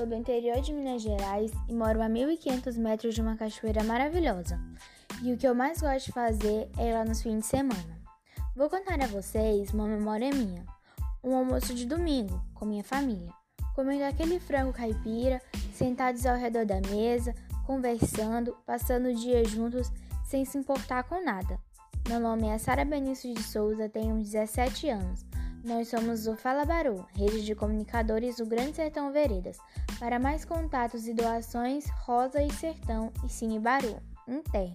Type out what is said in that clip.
Sou do interior de Minas Gerais e moro a 1.500 metros de uma cachoeira maravilhosa. E o que eu mais gosto de fazer é ir lá nos fins de semana. Vou contar a vocês uma memória minha. Um almoço de domingo com minha família, comendo aquele frango caipira, sentados ao redor da mesa, conversando, passando o dia juntos sem se importar com nada. Meu nome é Sara Benício de Souza, tenho 17 anos. Nós somos o Fala Baru, rede de comunicadores do Grande Sertão Veredas. Para mais contatos e doações, Rosa e Sertão e Cine Baru. Inter.